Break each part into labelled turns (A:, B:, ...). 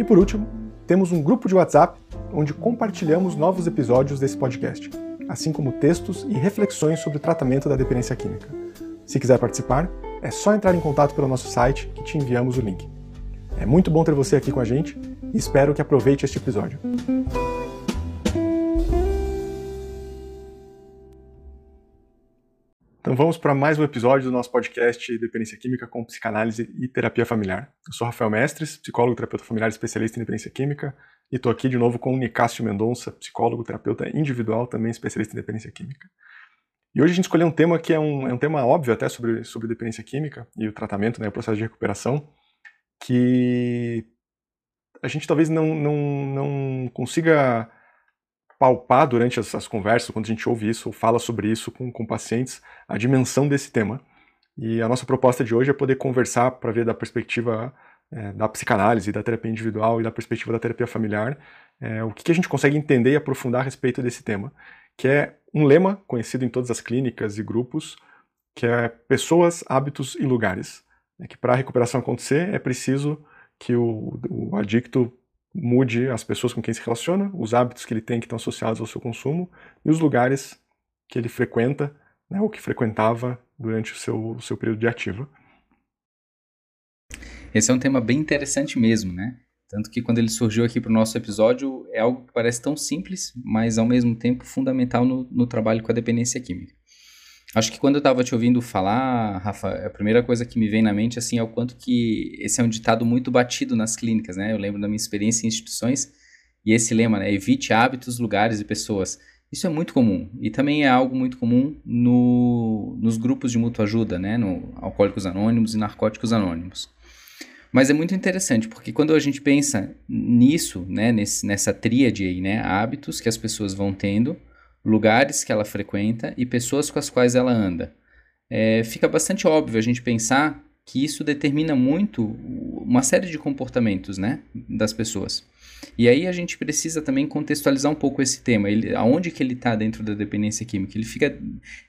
A: E por último, temos um grupo de WhatsApp onde compartilhamos novos episódios desse podcast, assim como textos e reflexões sobre o tratamento da dependência química. Se quiser participar, é só entrar em contato pelo nosso site que te enviamos o link. É muito bom ter você aqui com a gente e espero que aproveite este episódio. Então vamos para mais um episódio do nosso podcast Dependência Química com Psicanálise e Terapia Familiar. Eu sou Rafael Mestres, psicólogo, terapeuta familiar especialista em dependência química, e estou aqui de novo com o Nicásio Mendonça, psicólogo, terapeuta individual, também especialista em dependência química. E hoje a gente escolheu um tema que é um, é um tema óbvio até sobre, sobre dependência química e o tratamento, né, o processo de recuperação, que a gente talvez não, não, não consiga palpar durante as, as, conversas, quando a gente ouve isso ou fala sobre isso com, com pacientes, a dimensão desse tema. E a nossa proposta de hoje é poder conversar para ver da perspectiva é, da psicanálise, da terapia individual e da perspectiva da terapia familiar, é, o que, que a gente consegue entender e aprofundar a respeito desse tema, que é um lema conhecido em todas as clínicas e grupos, que é pessoas, hábitos e lugares. É que para a recuperação acontecer é preciso que o, o adicto mude as pessoas com quem se relaciona, os hábitos que ele tem que estão associados ao seu consumo e os lugares que ele frequenta, né, ou que frequentava durante o seu, o seu período de ativo.
B: Esse é um tema bem interessante mesmo, né? Tanto que quando ele surgiu aqui para o nosso episódio, é algo que parece tão simples, mas ao mesmo tempo fundamental no, no trabalho com a dependência química. Acho que quando eu estava te ouvindo falar, Rafa, a primeira coisa que me vem na mente assim é o quanto que esse é um ditado muito batido nas clínicas, né? Eu lembro da minha experiência em instituições e esse lema, né? Evite hábitos, lugares e pessoas. Isso é muito comum e também é algo muito comum no, nos grupos de mútua ajuda, né? No Alcoólicos Anônimos e Narcóticos Anônimos. Mas é muito interessante porque quando a gente pensa nisso, né? Nesse, nessa tríade aí, né? Hábitos que as pessoas vão tendo lugares que ela frequenta e pessoas com as quais ela anda. É, fica bastante óbvio a gente pensar que isso determina muito uma série de comportamentos né, das pessoas. E aí a gente precisa também contextualizar um pouco esse tema, ele, aonde que ele está dentro da dependência química. Ele fica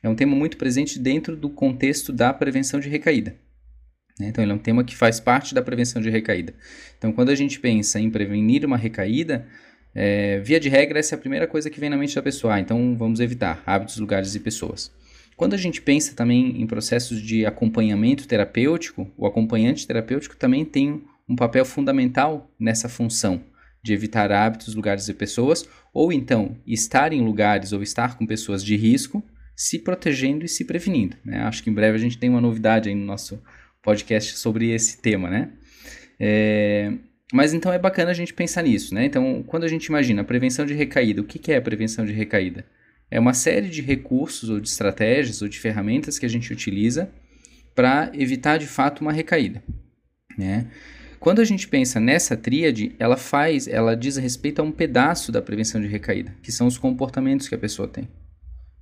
B: é um tema muito presente dentro do contexto da prevenção de recaída. Né? Então ele é um tema que faz parte da prevenção de recaída. Então quando a gente pensa em prevenir uma recaída, é, via de regra, essa é a primeira coisa que vem na mente da pessoa. Ah, então vamos evitar hábitos, lugares e pessoas. Quando a gente pensa também em processos de acompanhamento terapêutico, o acompanhante terapêutico também tem um papel fundamental nessa função de evitar hábitos, lugares e pessoas, ou então estar em lugares ou estar com pessoas de risco, se protegendo e se prevenindo. Né? Acho que em breve a gente tem uma novidade aí no nosso podcast sobre esse tema, né? É, mas então é bacana a gente pensar nisso, né? Então, quando a gente imagina a prevenção de recaída, o que, que é a prevenção de recaída? É uma série de recursos ou de estratégias ou de ferramentas que a gente utiliza para evitar de fato uma recaída, né? Quando a gente pensa nessa tríade, ela faz, ela diz respeito a um pedaço da prevenção de recaída, que são os comportamentos que a pessoa tem.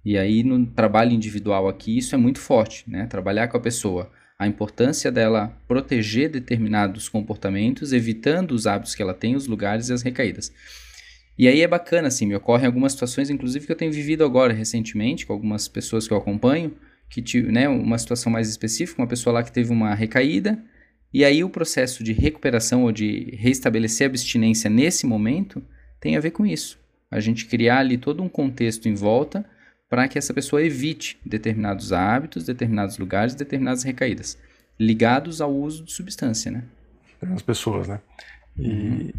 B: E aí no trabalho individual aqui isso é muito forte, né? Trabalhar com a pessoa a importância dela proteger determinados comportamentos, evitando os hábitos que ela tem, os lugares e as recaídas. E aí é bacana, assim, me ocorrem algumas situações, inclusive que eu tenho vivido agora recentemente, com algumas pessoas que eu acompanho, que tive, né, uma situação mais específica, uma pessoa lá que teve uma recaída, e aí o processo de recuperação ou de restabelecer a abstinência nesse momento tem a ver com isso. A gente criar ali todo um contexto em volta para que essa pessoa evite determinados hábitos, determinados lugares, determinadas recaídas, ligados ao uso de substância, né?
A: As pessoas, né? E uhum.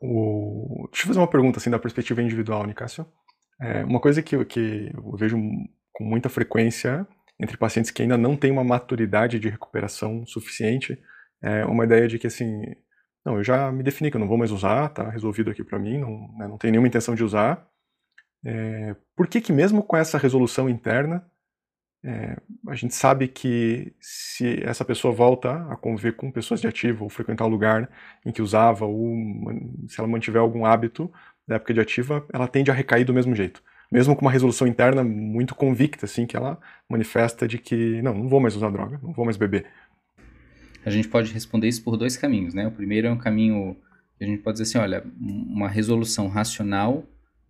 A: O... Deixa eu fazer uma pergunta assim da perspectiva individual, Nicásio. É, uma coisa que, que eu vejo com muita frequência entre pacientes que ainda não têm uma maturidade de recuperação suficiente é uma ideia de que assim, não, eu já me defini que eu não vou mais usar, tá resolvido aqui para mim, não, né, não tenho nenhuma intenção de usar. É, por que que mesmo com essa resolução interna é, a gente sabe que se essa pessoa volta a conviver com pessoas de ativo ou frequentar o lugar em que usava, ou se ela mantiver algum hábito da época de ativa, ela tende a recair do mesmo jeito. Mesmo com uma resolução interna muito convicta, assim, que ela manifesta de que, não, não vou mais usar droga, não vou mais beber.
B: A gente pode responder isso por dois caminhos, né? O primeiro é um caminho que a gente pode dizer assim, olha, uma resolução racional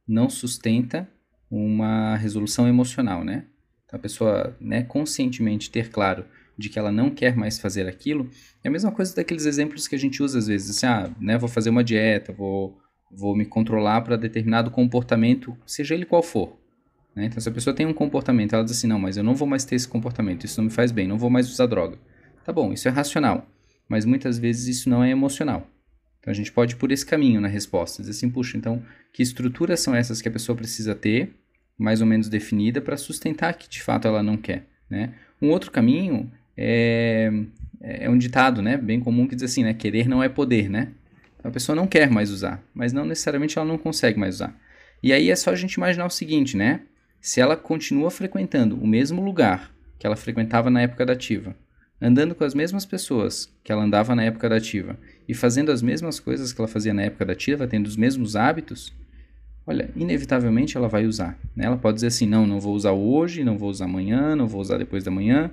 B: não sustenta uma resolução emocional, né? Então, a pessoa, né, conscientemente ter claro de que ela não quer mais fazer aquilo, é a mesma coisa daqueles exemplos que a gente usa às vezes, assim, ah, né, vou fazer uma dieta, vou, vou me controlar para determinado comportamento, seja ele qual for. Né? Então, se a pessoa tem um comportamento, ela diz assim, não, mas eu não vou mais ter esse comportamento, isso não me faz bem, não vou mais usar droga. Tá bom, isso é racional, mas muitas vezes isso não é emocional. Então, a gente pode ir por esse caminho na resposta, dizer assim, puxa, então, que estruturas são essas que a pessoa precisa ter mais ou menos definida para sustentar que de fato ela não quer. Né? Um outro caminho é, é um ditado né, bem comum que diz assim, né, querer não é poder, né? Então, a pessoa não quer mais usar, mas não necessariamente ela não consegue mais usar. E aí é só a gente imaginar o seguinte, né? Se ela continua frequentando o mesmo lugar que ela frequentava na época da ativa, andando com as mesmas pessoas que ela andava na época da ativa e fazendo as mesmas coisas que ela fazia na época da ativa, tendo os mesmos hábitos, olha, inevitavelmente ela vai usar. Né? Ela pode dizer assim, não, não vou usar hoje, não vou usar amanhã, não vou usar depois da manhã,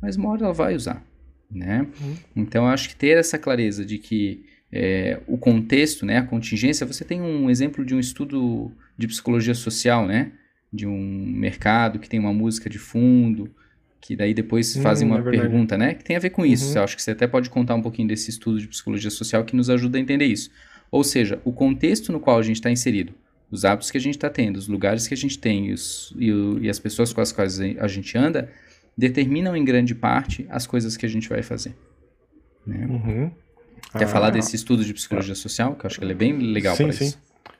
B: mas uma hora ela vai usar. Né? Uhum. Então, eu acho que ter essa clareza de que é, o contexto, né, a contingência, você tem um exemplo de um estudo de psicologia social, né, de um mercado que tem uma música de fundo, que daí depois hum, fazem uma é pergunta, né, que tem a ver com isso. Uhum. Eu acho que você até pode contar um pouquinho desse estudo de psicologia social que nos ajuda a entender isso. Ou seja, o contexto no qual a gente está inserido os hábitos que a gente está tendo, os lugares que a gente tem e, os, e, o, e, as pessoas com as quais a gente anda, determinam em grande parte as coisas que a gente vai fazer. Né? Uhum. Quer ah, falar desse estudo de psicologia social? Que eu acho que ele é bem legal para isso.
A: Sim,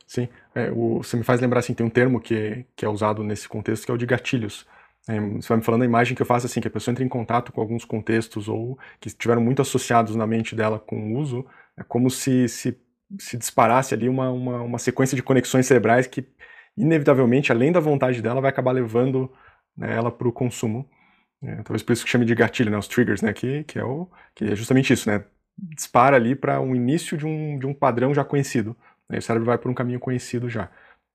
A: sim. É, o, você me faz lembrar, assim, tem um termo que, que é usado nesse contexto que é o de gatilhos. É, você vai me falando a imagem que eu faço assim, que a pessoa entra em contato com alguns contextos ou que estiveram muito associados na mente dela com o uso, é como se, se se disparasse ali uma, uma, uma sequência de conexões cerebrais que, inevitavelmente, além da vontade dela, vai acabar levando né, ela para o consumo. É, talvez por isso que chame de gatilho, né, os triggers, né, que, que, é o, que é justamente isso, né, dispara ali para um início de um, de um padrão já conhecido. Né, o cérebro vai por um caminho conhecido já.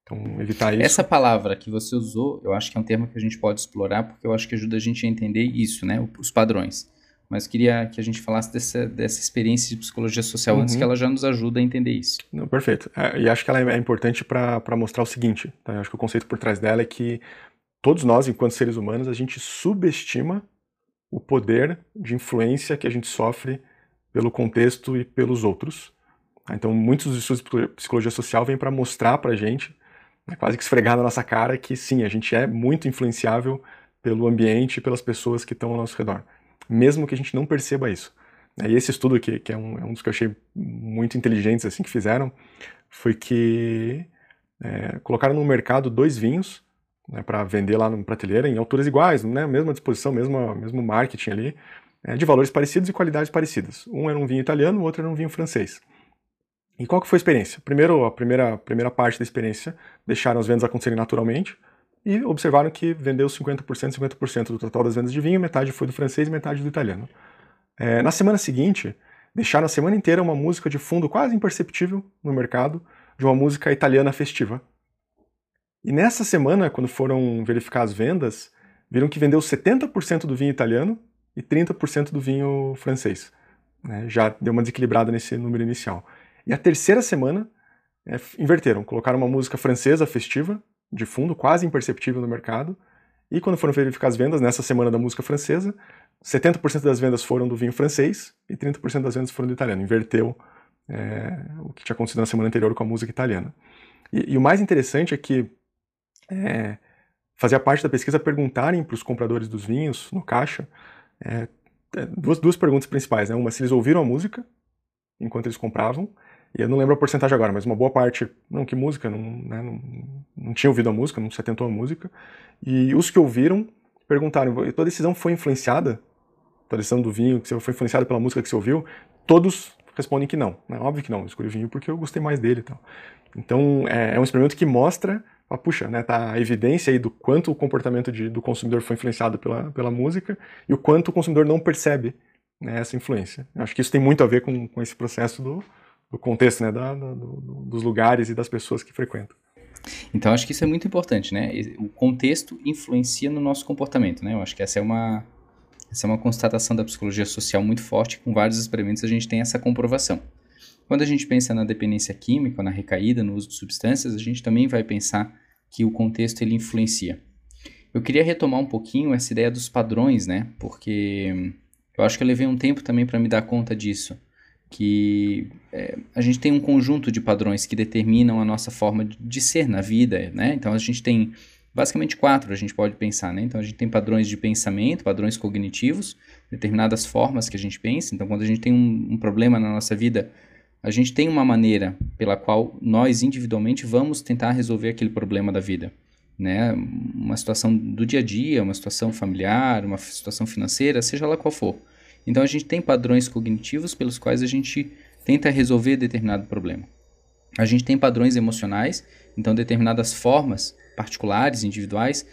A: Então, evitar isso.
B: Essa palavra que você usou, eu acho que é um termo que a gente pode explorar, porque eu acho que ajuda a gente a entender isso, né, os padrões mas queria que a gente falasse dessa, dessa experiência de psicologia social uhum. antes, que ela já nos ajuda a entender isso.
A: Não, perfeito. É, e acho que ela é, é importante para mostrar o seguinte: tá? eu acho que o conceito por trás dela é que todos nós, enquanto seres humanos, a gente subestima o poder de influência que a gente sofre pelo contexto e pelos outros. Tá? Então, muitos dos estudos de psicologia social vêm para mostrar para a gente, quase que esfregar na nossa cara, que sim, a gente é muito influenciável pelo ambiente e pelas pessoas que estão ao nosso redor mesmo que a gente não perceba isso. E esse estudo, que, que é, um, é um dos que eu achei muito inteligentes assim que fizeram, foi que é, colocaram no mercado dois vinhos né, para vender lá no prateleira em alturas iguais, né, mesma disposição, mesmo, mesmo marketing ali, é, de valores parecidos e qualidades parecidas. Um era um vinho italiano, o outro era um vinho francês. E qual que foi a experiência? Primeiro, a primeira, primeira parte da experiência, deixaram as vendas acontecerem naturalmente, e observaram que vendeu 50%, 50% do total das vendas de vinho, metade foi do francês e metade do italiano. É, na semana seguinte, deixaram a semana inteira uma música de fundo quase imperceptível no mercado, de uma música italiana festiva. E nessa semana, quando foram verificar as vendas, viram que vendeu 70% do vinho italiano e 30% do vinho francês. Né? Já deu uma desequilibrada nesse número inicial. E a terceira semana, é, inverteram, colocaram uma música francesa festiva de fundo, quase imperceptível no mercado. E quando foram verificar as vendas, nessa semana da música francesa, 70% das vendas foram do vinho francês e 30% das vendas foram do italiano. Inverteu é, o que tinha acontecido na semana anterior com a música italiana. E, e o mais interessante é que é, fazia parte da pesquisa perguntarem para os compradores dos vinhos no caixa é, é, duas, duas perguntas principais. Né? Uma, se eles ouviram a música enquanto eles compravam, e eu não lembro a porcentagem agora, mas uma boa parte, não, que música, não, né, não, não tinha ouvido a música, não se atentou à música, e os que ouviram perguntaram, tua decisão foi influenciada? Tua decisão do vinho, que foi influenciada pela música que você ouviu? Todos respondem que não, né? óbvio que não, eu escolhi vinho porque eu gostei mais dele e tal. Então, é, é um experimento que mostra ah, puxa, né, tá a evidência aí do quanto o comportamento de, do consumidor foi influenciado pela, pela música e o quanto o consumidor não percebe né, essa influência. Eu acho que isso tem muito a ver com, com esse processo do, do contexto, né, da, do, dos lugares e das pessoas que frequentam.
B: Então, acho que isso é muito importante, né? O contexto influencia no nosso comportamento, né? Eu acho que essa é uma, essa é uma constatação da psicologia social muito forte, com vários experimentos a gente tem essa comprovação. Quando a gente pensa na dependência química, na recaída, no uso de substâncias, a gente também vai pensar que o contexto ele influencia. Eu queria retomar um pouquinho essa ideia dos padrões, né? Porque eu acho que eu levei um tempo também para me dar conta disso, que é, a gente tem um conjunto de padrões que determinam a nossa forma de ser na vida, né? Então a gente tem basicamente quatro, a gente pode pensar, né? Então a gente tem padrões de pensamento, padrões cognitivos, determinadas formas que a gente pensa. Então quando a gente tem um, um problema na nossa vida, a gente tem uma maneira pela qual nós individualmente vamos tentar resolver aquele problema da vida. Né? Uma situação do dia a dia, uma situação familiar, uma situação financeira, seja lá qual for. Então a gente tem padrões cognitivos pelos quais a gente tenta resolver determinado problema. A gente tem padrões emocionais, então determinadas formas particulares, individuais,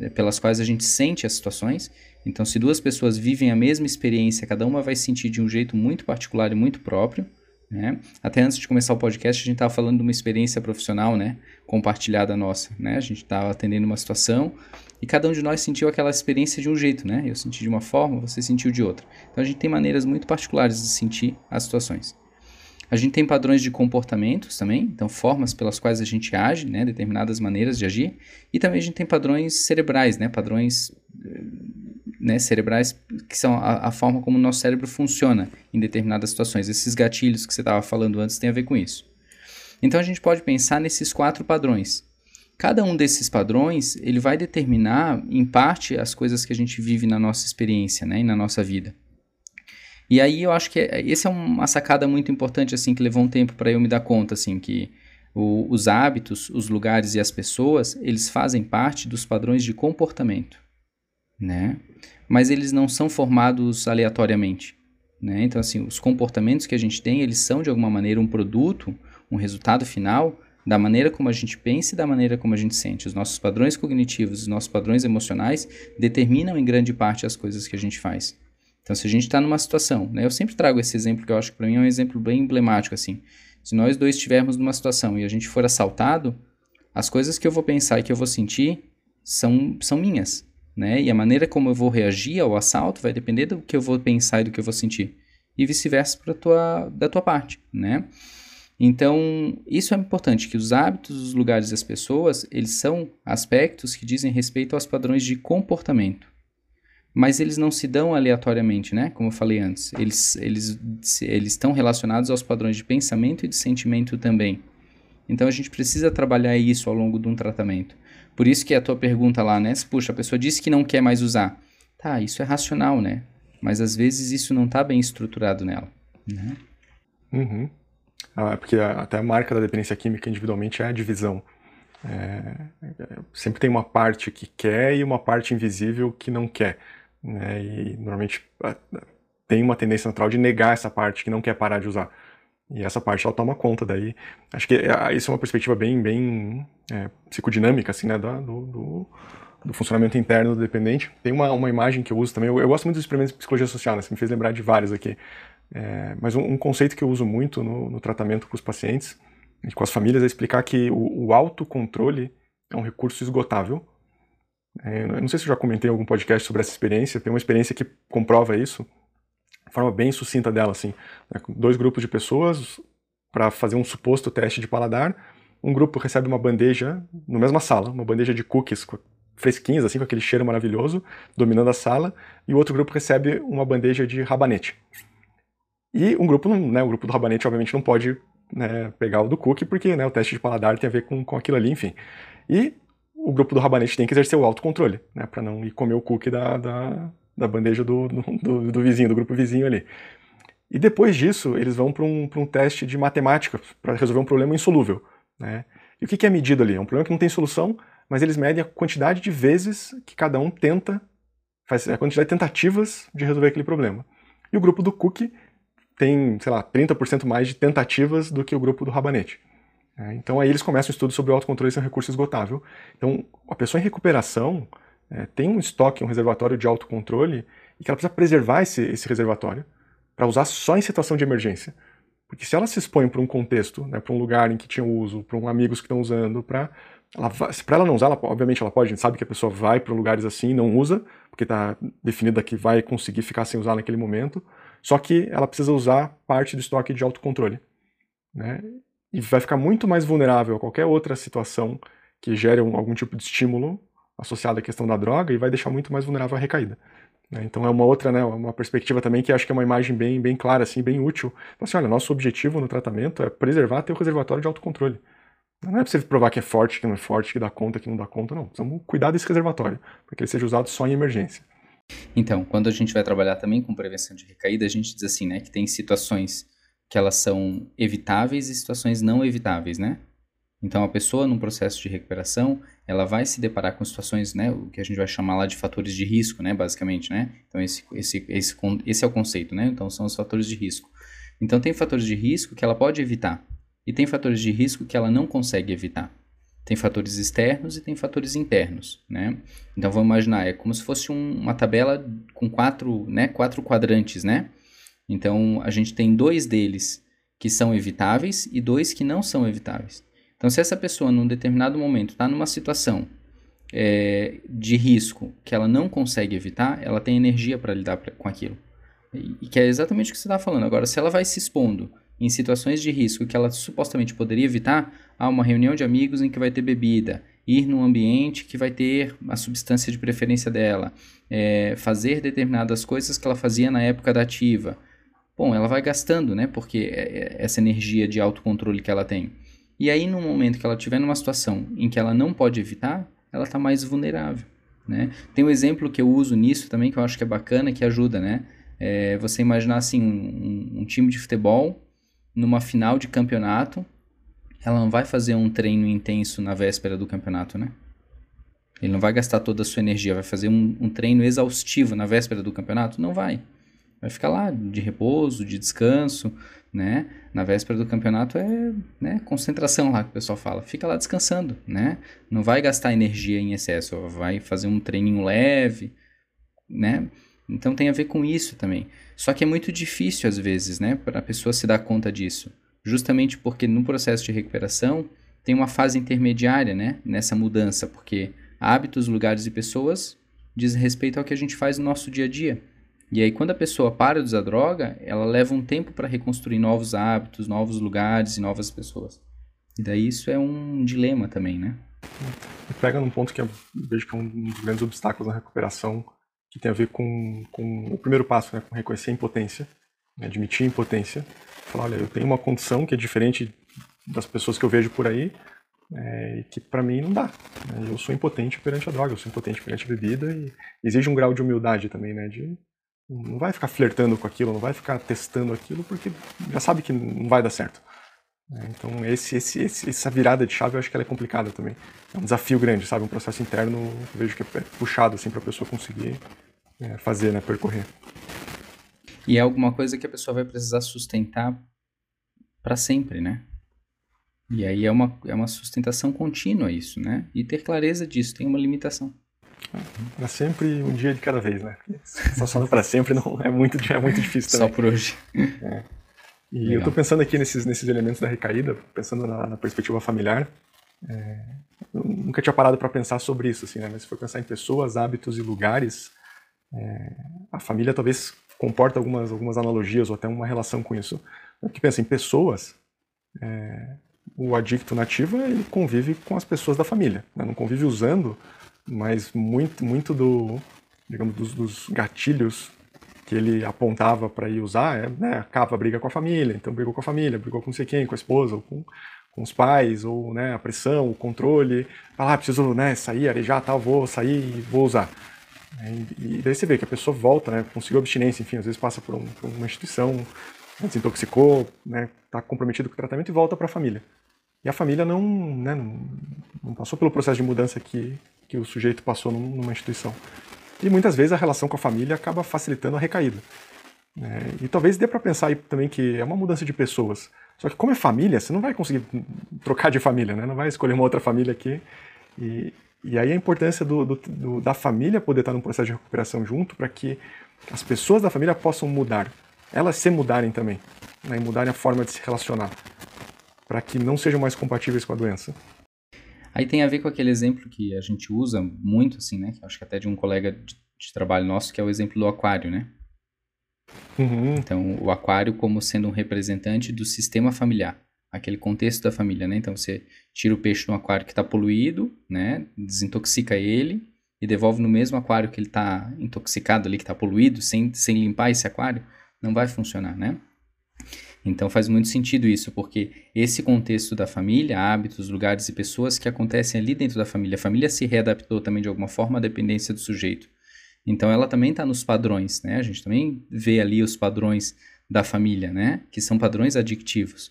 B: eh, pelas quais a gente sente as situações. Então, se duas pessoas vivem a mesma experiência, cada uma vai sentir de um jeito muito particular e muito próprio. Né? Até antes de começar o podcast, a gente estava falando de uma experiência profissional né? compartilhada nossa. Né? A gente estava atendendo uma situação e cada um de nós sentiu aquela experiência de um jeito. Né? Eu senti de uma forma, você sentiu de outra. Então a gente tem maneiras muito particulares de sentir as situações. A gente tem padrões de comportamentos também, então formas pelas quais a gente age, né, determinadas maneiras de agir, e também a gente tem padrões cerebrais, né, padrões eh, né, cerebrais, que são a, a, forma como o nosso cérebro funciona em determinadas situações. Esses gatilhos que você estava falando antes têm a ver com isso. Então a gente pode pensar nesses quatro padrões. Cada um desses padrões ele vai determinar, em parte, as coisas que a gente vive na nossa experiência né, e na nossa vida. E aí eu acho que é, essa é uma sacada muito importante assim que levou um tempo para eu me dar conta assim que o, os hábitos, os lugares e as pessoas eles fazem parte dos padrões de comportamento né? Mas eles não são formados aleatoriamente, né? Então, assim, os comportamentos que a gente tem, eles são de alguma maneira um produto, um resultado final da maneira como a gente pensa e da maneira como a gente sente. Os nossos padrões cognitivos, os nossos padrões emocionais determinam em grande parte as coisas que a gente faz. Então, se a gente está numa situação, né? Eu sempre trago esse exemplo que eu acho que para mim é um exemplo bem emblemático, assim. Se nós dois estivermos numa situação e a gente for assaltado, as coisas que eu vou pensar e que eu vou sentir são, são minhas, né? E a maneira como eu vou reagir ao assalto vai depender do que eu vou pensar e do que eu vou sentir. E vice-versa tua da tua parte, né? Então, isso é importante que os hábitos, os lugares e as pessoas, eles são aspectos que dizem respeito aos padrões de comportamento. Mas eles não se dão aleatoriamente, né? Como eu falei antes. Eles, eles, eles estão relacionados aos padrões de pensamento e de sentimento também. Então a gente precisa trabalhar isso ao longo de um tratamento. Por isso que a tua pergunta lá, né? Puxa, a pessoa disse que não quer mais usar. Tá, isso é racional, né? Mas às vezes isso não está bem estruturado nela. Né?
A: Uhum. Ah, porque até a marca da dependência química individualmente é a divisão. É, sempre tem uma parte que quer e uma parte invisível que não quer. Né? E normalmente tem uma tendência natural de negar essa parte que não quer parar de usar. E essa parte ela toma conta daí. Acho que é, isso é uma perspectiva bem, bem é, psicodinâmica, assim, né, do, do, do, funcionamento interno do dependente. Tem uma, uma imagem que eu uso também, eu, eu gosto muito dos experimentos de psicologia social, né, você me fez lembrar de vários aqui. É, mas um, um, conceito que eu uso muito no, no, tratamento com os pacientes e com as famílias é explicar que o, o autocontrole é um recurso esgotável. É, eu não sei se eu já comentei em algum podcast sobre essa experiência, tem uma experiência que comprova isso, forma bem sucinta dela, assim. Né? Dois grupos de pessoas para fazer um suposto teste de paladar. Um grupo recebe uma bandeja, na mesma sala, uma bandeja de cookies fresquinhos, assim, com aquele cheiro maravilhoso, dominando a sala, e o outro grupo recebe uma bandeja de rabanete. E um grupo, né, o grupo do rabanete, obviamente, não pode né, pegar o do cookie, porque né, o teste de paladar tem a ver com, com aquilo ali, enfim. E o grupo do rabanete tem que exercer o autocontrole, né, para não ir comer o cookie da, da, da bandeja do, do, do, vizinho, do grupo vizinho ali. E depois disso, eles vão para um, um teste de matemática para resolver um problema insolúvel. Né? E o que, que é medido ali? É um problema que não tem solução, mas eles medem a quantidade de vezes que cada um tenta, faz a quantidade de tentativas de resolver aquele problema. E o grupo do Cook tem, sei lá, 30% mais de tentativas do que o grupo do Rabanete. É, então aí eles começam o estudo sobre o autocontrole sem recurso esgotável. Então a pessoa em recuperação é, tem um estoque, um reservatório de autocontrole e que ela precisa preservar esse, esse reservatório para usar só em situação de emergência. Porque se ela se expõe para um contexto, né, para um lugar em que tinha uso, para um amigos que estão usando, para ela, ela não usar, ela, obviamente ela pode, a gente sabe que a pessoa vai para lugares assim e não usa, porque está definida que vai conseguir ficar sem usar naquele momento, só que ela precisa usar parte do estoque de autocontrole. Né? E vai ficar muito mais vulnerável a qualquer outra situação que gere um, algum tipo de estímulo associado à questão da droga e vai deixar muito mais vulnerável à recaída. Né? Então é uma outra, né, uma perspectiva também que acho que é uma imagem bem, bem clara, assim, bem útil. Então, assim, olha, nosso objetivo no tratamento é preservar teu reservatório de autocontrole. Não é você provar que é forte, que não é forte, que dá conta, que não dá conta, não. Precisamos cuidar desse reservatório, para que ele seja usado só em emergência.
B: Então, quando a gente vai trabalhar também com prevenção de recaída, a gente diz assim, né, que tem situações que elas são evitáveis e situações não evitáveis, né? Então, a pessoa num processo de recuperação, ela vai se deparar com situações, né, o que a gente vai chamar lá de fatores de risco, né, basicamente, né? Então, esse, esse, esse, esse é o conceito, né? Então, são os fatores de risco. Então, tem fatores de risco que ela pode evitar e tem fatores de risco que ela não consegue evitar. Tem fatores externos e tem fatores internos, né? Então, vamos imaginar, é como se fosse um, uma tabela com quatro, né, quatro quadrantes, né? Então, a gente tem dois deles que são evitáveis e dois que não são evitáveis. Então, se essa pessoa, num determinado momento, está numa situação é, de risco que ela não consegue evitar, ela tem energia para lidar pra, com aquilo. E, e, que é exatamente o que você está falando. Agora, se ela vai se expondo em situações de risco que ela supostamente poderia evitar, há uma reunião de amigos em que vai ter bebida, ir num ambiente que vai ter a substância de preferência dela, é, fazer determinadas coisas que ela fazia na época da ativa. Bom, ela vai gastando, né? Porque é, é essa energia de autocontrole que ela tem. E aí, no momento que ela estiver numa situação em que ela não pode evitar, ela está mais vulnerável. Né? Tem um exemplo que eu uso nisso também, que eu acho que é bacana, que ajuda, né? É você imaginar assim, um, um, time de futebol numa final de campeonato, ela não vai fazer um treino intenso na véspera do campeonato, né? Ele não vai gastar toda a sua energia, vai fazer um, um treino exaustivo na véspera do campeonato? Não vai. Vai ficar lá de repouso, de descanso, né? Na véspera do campeonato é né, concentração lá que o pessoal fala. Fica lá descansando, né? Não vai gastar energia em excesso, vai fazer um treininho leve, né? Então tem a ver com isso também. Só que é muito difícil às vezes, né, para a pessoa se dar conta disso. Justamente porque no processo de recuperação tem uma fase intermediária, né, nessa mudança, porque hábitos, lugares e pessoas diz respeito ao que a gente faz no nosso dia a dia. E aí, quando a pessoa para de usar droga, ela leva um tempo para reconstruir novos hábitos, novos lugares e novas pessoas. E daí isso é um dilema também, né?
A: Pega num ponto que eu vejo que é um dos grandes obstáculos na recuperação, que tem a ver com, com o primeiro passo, né, com reconhecer a impotência, né, admitir a impotência, falar, olha, eu tenho uma condição que é diferente das pessoas que eu vejo por aí, é, que para mim não dá. Né? Eu sou impotente perante a droga, eu sou impotente perante a bebida e exige um grau de humildade também, né, de não vai ficar flertando com aquilo, não vai ficar testando aquilo, porque já sabe que não vai dar certo. É, então esse, esse, essa virada de chave eu acho que ela é complicada também. É um desafio grande, sabe? Um processo interno, vejo que é puxado assim para a pessoa conseguir é, fazer, né? Percorrer.
B: E é alguma coisa que a pessoa vai precisar sustentar para sempre, né? E aí é uma, é uma sustentação contínua isso, né? E ter clareza disso tem uma limitação.
A: Para sempre, um dia de cada vez, né? Só para sempre não é muito, é muito difícil também.
B: Só por hoje.
A: É. E Legal. eu estou pensando aqui nesses, nesses elementos da recaída, pensando na, na perspectiva familiar. É, nunca tinha parado para pensar sobre isso, assim, né? Mas se for pensar em pessoas, hábitos e lugares, é, a família talvez comporta algumas, algumas analogias ou até uma relação com isso. Porque pensa em pessoas, é, o adicto nativo ele convive com as pessoas da família, né? não convive usando mas muito, muito do, digamos, dos, dos gatilhos que ele apontava para ir usar é, né, acaba briga com a família, então brigou com a família, brigou com não sei quem, com a esposa, ou com, com os pais, ou né, a pressão, o controle, ah, preciso né, sair, arejar, tal, vou sair e vou usar. E, e daí você vê que a pessoa volta, né, conseguiu abstinência, enfim, às vezes passa por, um, por uma instituição, desintoxicou, né, está comprometido com o tratamento e volta para a família. E a família não, né, não, não, passou pelo processo de mudança que, que o sujeito passou numa instituição. E muitas vezes a relação com a família acaba facilitando a recaída. É, e talvez dê para pensar aí também que é uma mudança de pessoas. Só que como é família, você não vai conseguir trocar de família, né? Não vai escolher uma outra família aqui. E, e aí a importância do, do, do, da família poder estar num processo de recuperação junto para que as pessoas da família possam mudar. Elas se mudarem também. Né? E mudarem a forma de se relacionar. Para que não sejam mais compatíveis com a doença.
B: Aí tem a ver com aquele exemplo que a gente usa muito, assim, né? Acho que até de um colega de, de trabalho nosso, que é o exemplo do aquário, né? Uhum. Então, o aquário como sendo um representante do sistema familiar, aquele contexto da família, né? Então, você tira o peixe no aquário que está poluído, né? Desintoxica ele e devolve no mesmo aquário que ele está intoxicado ali, que está poluído, sem, sem limpar esse aquário, não vai funcionar, né? Então faz muito sentido isso, porque esse contexto da família, hábitos, lugares e pessoas que acontecem ali dentro da família, a família se readaptou também de alguma forma à dependência do sujeito. Então ela também está nos padrões, né? A gente também vê ali os padrões da família, né? Que são padrões adictivos.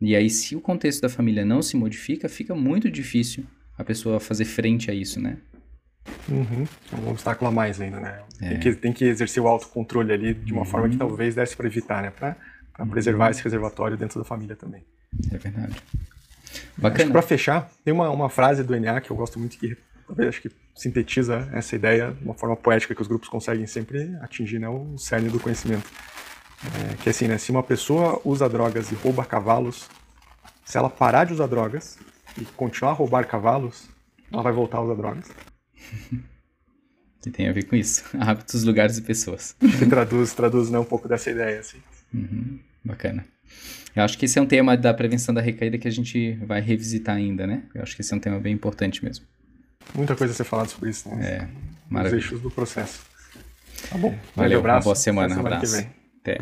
B: E aí, se o contexto da família não se modifica, fica muito difícil a pessoa fazer frente a isso, né?
A: Uhum. É um obstáculo a mais ainda, né? É. Tem, que, tem que exercer o autocontrole ali de uma uhum. forma que talvez desse para evitar, né? Para uhum. preservar esse reservatório dentro da família também.
B: É verdade.
A: Bacana. Para fechar, tem uma, uma frase do NA que eu gosto muito que talvez acho que sintetiza essa ideia de uma forma poética que os grupos conseguem sempre atingir, né? O cerne do conhecimento. É, que é assim, né? Se uma pessoa usa drogas e rouba cavalos, se ela parar de usar drogas e continuar a roubar cavalos, ela vai voltar a usar drogas.
B: que tem a ver com isso. Hábitos, lugares e pessoas.
A: Que traduz, traduz né, um pouco dessa ideia, assim.
B: Uhum, bacana. Eu acho que esse é um tema da prevenção da recaída que a gente vai revisitar ainda, né? Eu acho que esse é um tema bem importante mesmo.
A: Muita coisa a ser falado sobre isso, né?
B: É, maravilha.
A: Os eixos do processo. Tá bom.
B: Valeu, um abraço. Boa semana. semana abraço. Até.